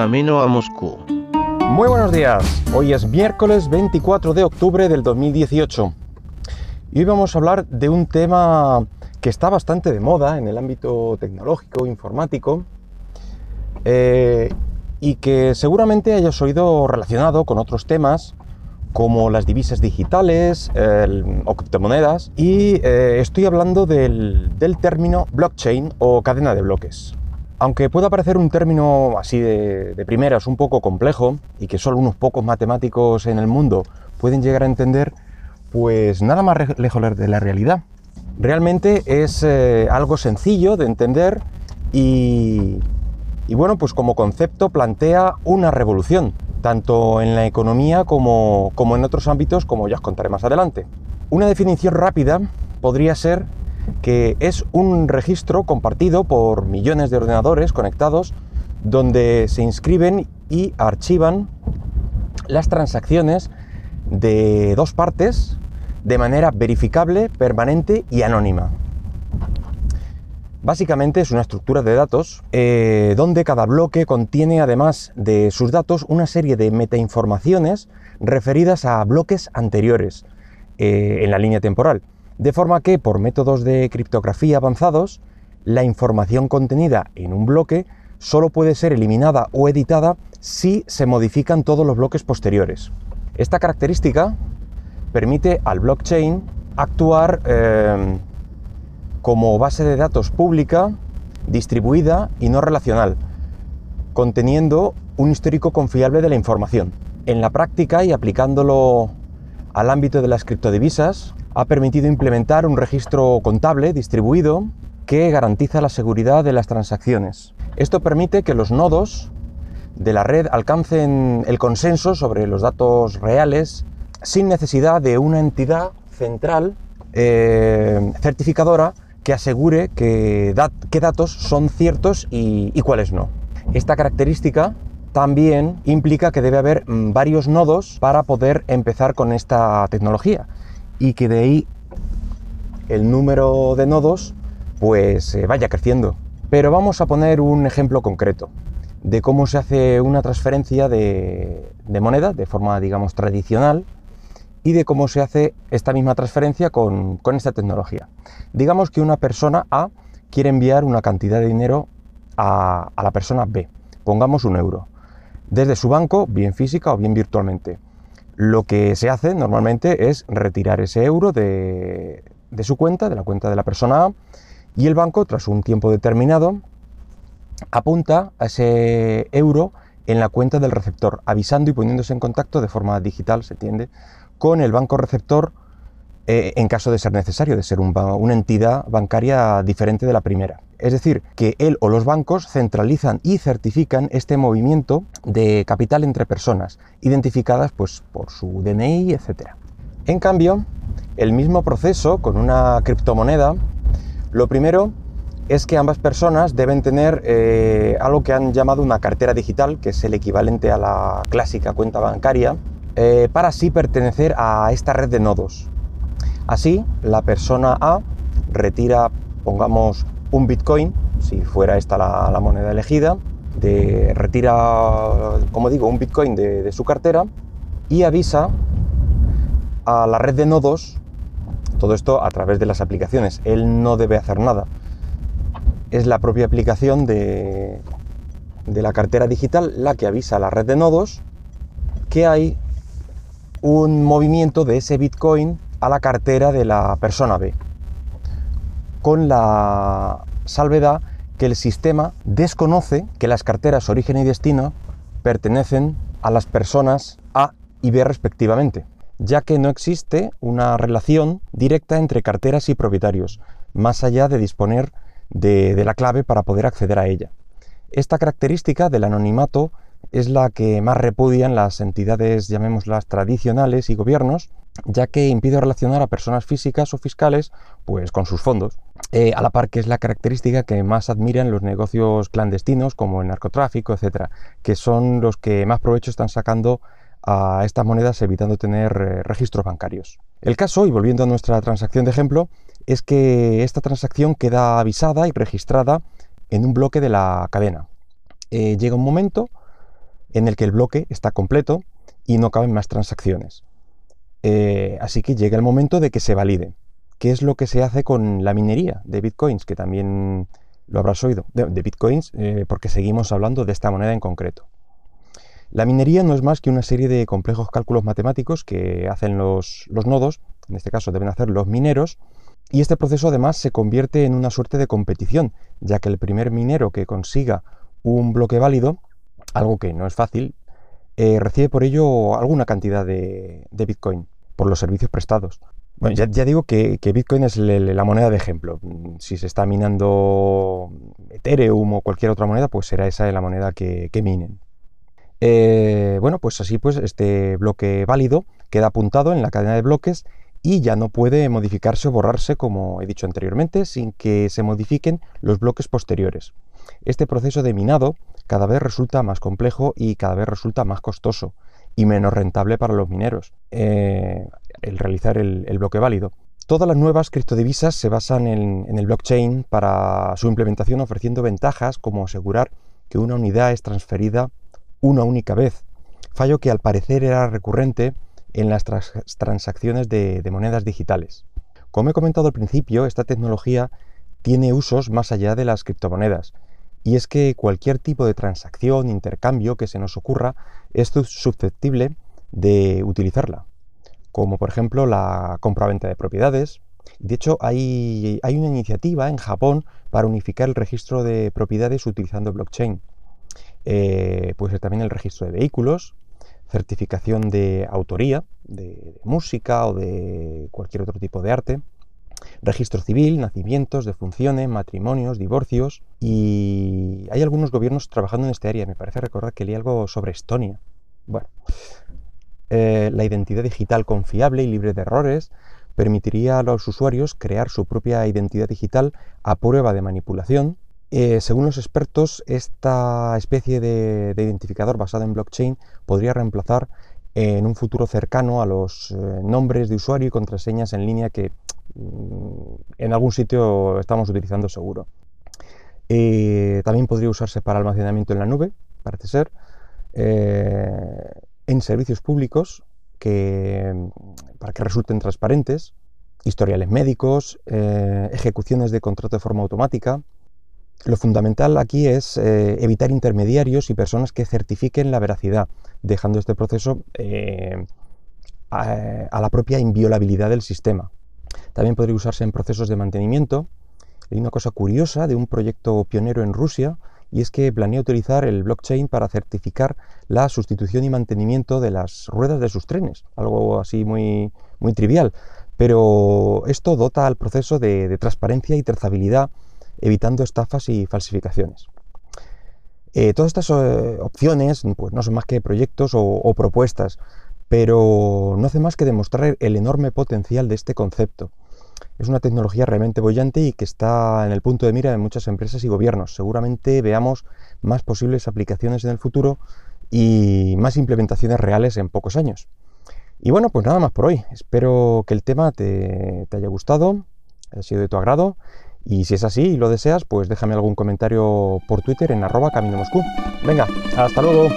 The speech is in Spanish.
camino a Moscú. Muy buenos días, hoy es miércoles 24 de octubre del 2018 y hoy vamos a hablar de un tema que está bastante de moda en el ámbito tecnológico, informático eh, y que seguramente hayas oído relacionado con otros temas como las divisas digitales o criptomonedas y eh, estoy hablando del, término blockchain o cadena de bloques. Aunque pueda parecer un término así de, primeras un poco complejo y que solo unos pocos matemáticos en el mundo pueden llegar a entender, pues nada más lejos de la realidad. Realmente es eh, algo sencillo de entender y, y bueno, pues como concepto plantea una revolución tanto en la economía como, en otros ámbitos, como ya os contaré más adelante. Una definición rápida podría ser que es un registro compartido por millones de ordenadores conectados donde se inscriben y archivan las transacciones de dos partes de manera verificable, permanente y anónima. Básicamente es una estructura de datos eh, donde cada bloque contiene, además de sus datos, una serie de metainformaciones referidas a bloques anteriores eh, en la línea temporal. De forma que, por métodos de criptografía avanzados, la información contenida en un bloque solo puede ser eliminada o editada si se modifican todos los bloques posteriores. Esta característica permite al blockchain actuar eh, como base de datos pública, distribuida y no relacional, conteniendo un histórico confiable de la información. En la práctica y aplicándolo al ámbito de las criptodivisas, ha permitido implementar un registro contable distribuido que garantiza la seguridad de las transacciones. Esto permite que los nodos de la red alcancen el consenso sobre los datos reales sin necesidad de una entidad central eh, certificadora que asegure que qué datos son ciertos y, cuáles no. Esta característica también implica que debe haber mm, varios nodos para poder empezar con esta tecnología y que de ahí el número de nodos pues eh, vaya creciendo. Pero vamos a poner un ejemplo concreto de cómo se hace una transferencia de, de moneda de forma digamos tradicional y de cómo se hace esta misma transferencia con, esta tecnología. Digamos que una persona A quiere enviar una cantidad de dinero a, la persona B, pongamos un euro, desde su banco, bien física o bien virtualmente. Lo que se hace normalmente es retirar ese euro de, su cuenta, de la cuenta de la persona A, y el banco, tras un tiempo determinado, apunta a ese euro en la cuenta del receptor, avisando y poniéndose en contacto de forma digital, se entiende, con el banco receptor eh, en caso de ser necesario, de ser una entidad bancaria diferente de la primera. Es decir, que él o los bancos centralizan y certifican este movimiento de capital entre personas, identificadas pues, por su DNI, etc. En cambio, el mismo proceso con una criptomoneda, lo primero es que ambas personas deben tener eh, algo que han llamado una cartera digital, que es el equivalente a la clásica cuenta bancaria, eh, para así pertenecer a esta red de nodos. Así, la persona A retira, pongamos, un Bitcoin, si fuera esta la, moneda elegida, de, retira, como digo, un Bitcoin de, su cartera y avisa a la red de nodos, todo esto a través de las aplicaciones. Él no debe hacer nada. Es la propia aplicación de, de la cartera digital la que avisa a la red de nodos que hay un movimiento de ese Bitcoin a la cartera de la persona B, con la salvedad que el sistema desconoce que las carteras origen y destino pertenecen a las personas A y B respectivamente, ya que no existe una relación directa entre carteras y propietarios, más allá de disponer de, la clave para poder acceder a ella. Esta característica del anonimato es la que más repudian las entidades, llamémoslas tradicionales y gobiernos, ya que impide relacionar a personas físicas o fiscales pues, con sus fondos, eh, a la par que es la característica que más admiran los negocios clandestinos como el narcotráfico, etcétera, que son los que más provecho están sacando a estas monedas evitando tener eh, registros bancarios. El caso, y volviendo a nuestra transacción de ejemplo, es que esta transacción queda avisada y registrada en un bloque de la cadena. Eh, llega un momento en el que el bloque está completo y no caben más transacciones. Eh, así que llega el momento de que se valide. ¿Qué es lo que se hace con la minería de bitcoins? Que también lo habrás oído, de, bitcoins, eh, porque seguimos hablando de esta moneda en concreto. La minería no es más que una serie de complejos cálculos matemáticos que hacen los, los nodos, en este caso deben hacer los mineros, y este proceso además se convierte en una suerte de competición, ya que el primer minero que consiga un bloque válido, algo que no es fácil, eh, recibe por ello alguna cantidad de, Bitcoin por los servicios prestados. Bueno, ya, digo que, Bitcoin es la moneda de ejemplo. Si se está minando Ethereum o cualquier otra moneda, pues será esa la moneda que, minen. Eh, bueno, pues así pues este bloque válido queda apuntado en la cadena de bloques y ya no puede modificarse o borrarse, como he dicho anteriormente, sin que se modifiquen los bloques posteriores. Este proceso de minado cada vez resulta más complejo y cada vez resulta más costoso y menos rentable para los mineros eh, el realizar el, bloque válido. Todas las nuevas criptodivisas se basan en, el blockchain para su implementación ofreciendo ventajas como asegurar que una unidad es transferida una única vez, fallo que al parecer era recurrente en las transacciones de monedas digitales. Como he comentado al principio, esta tecnología tiene usos más allá de las criptomonedas y es que cualquier tipo de transacción, intercambio que se nos ocurra es susceptible de utilizarla, como por ejemplo la compra-venta de propiedades. De hecho, hay, hay, una iniciativa en Japón para unificar el registro de propiedades utilizando blockchain. Eh, puede ser también el registro de vehículos, certificación de autoría, de música o de cualquier otro tipo de arte, registro civil, nacimientos, defunciones, matrimonios, divorcios y hay algunos gobiernos trabajando en este área. Me parece recordar que leí algo sobre Estonia. Bueno, eh, la identidad digital confiable y libre de errores permitiría a los usuarios crear su propia identidad digital a prueba de manipulación. Eh, según los expertos, esta especie de, identificador basado en blockchain podría reemplazar en un futuro cercano a los eh, nombres de usuario y contraseñas en línea que en algún sitio estamos utilizando seguro. Eh, también podría usarse para almacenamiento en la nube, parece ser, eh, en servicios públicos que, para que resulten transparentes, historiales médicos, eh, ejecuciones de contrato de forma automática. Lo fundamental aquí es evitar intermediarios y personas que certifiquen la veracidad, dejando este proceso a la propia inviolabilidad del sistema. También podría usarse en procesos de mantenimiento. Hay una cosa curiosa de un proyecto pionero en Rusia y es que planea utilizar el blockchain para certificar la sustitución y mantenimiento de las ruedas de sus trenes, algo así muy, muy trivial. Pero esto dota al proceso de, transparencia y trazabilidad, evitando estafas y falsificaciones. Eh, todas estas eh, opciones pues, no son más que proyectos o propuestas, pero no hace más que demostrar el enorme potencial de este concepto. Es una tecnología realmente bollante y que está en el punto de mira de muchas empresas y gobiernos. Seguramente veamos más posibles aplicaciones en el futuro y más implementaciones reales en pocos años. Y bueno, pues nada más por hoy. Espero que el tema te, haya gustado, haya sido de tu agrado. Y si es así y lo deseas, pues déjame algún comentario por Twitter en arroba camino Moscú. Venga, hasta luego.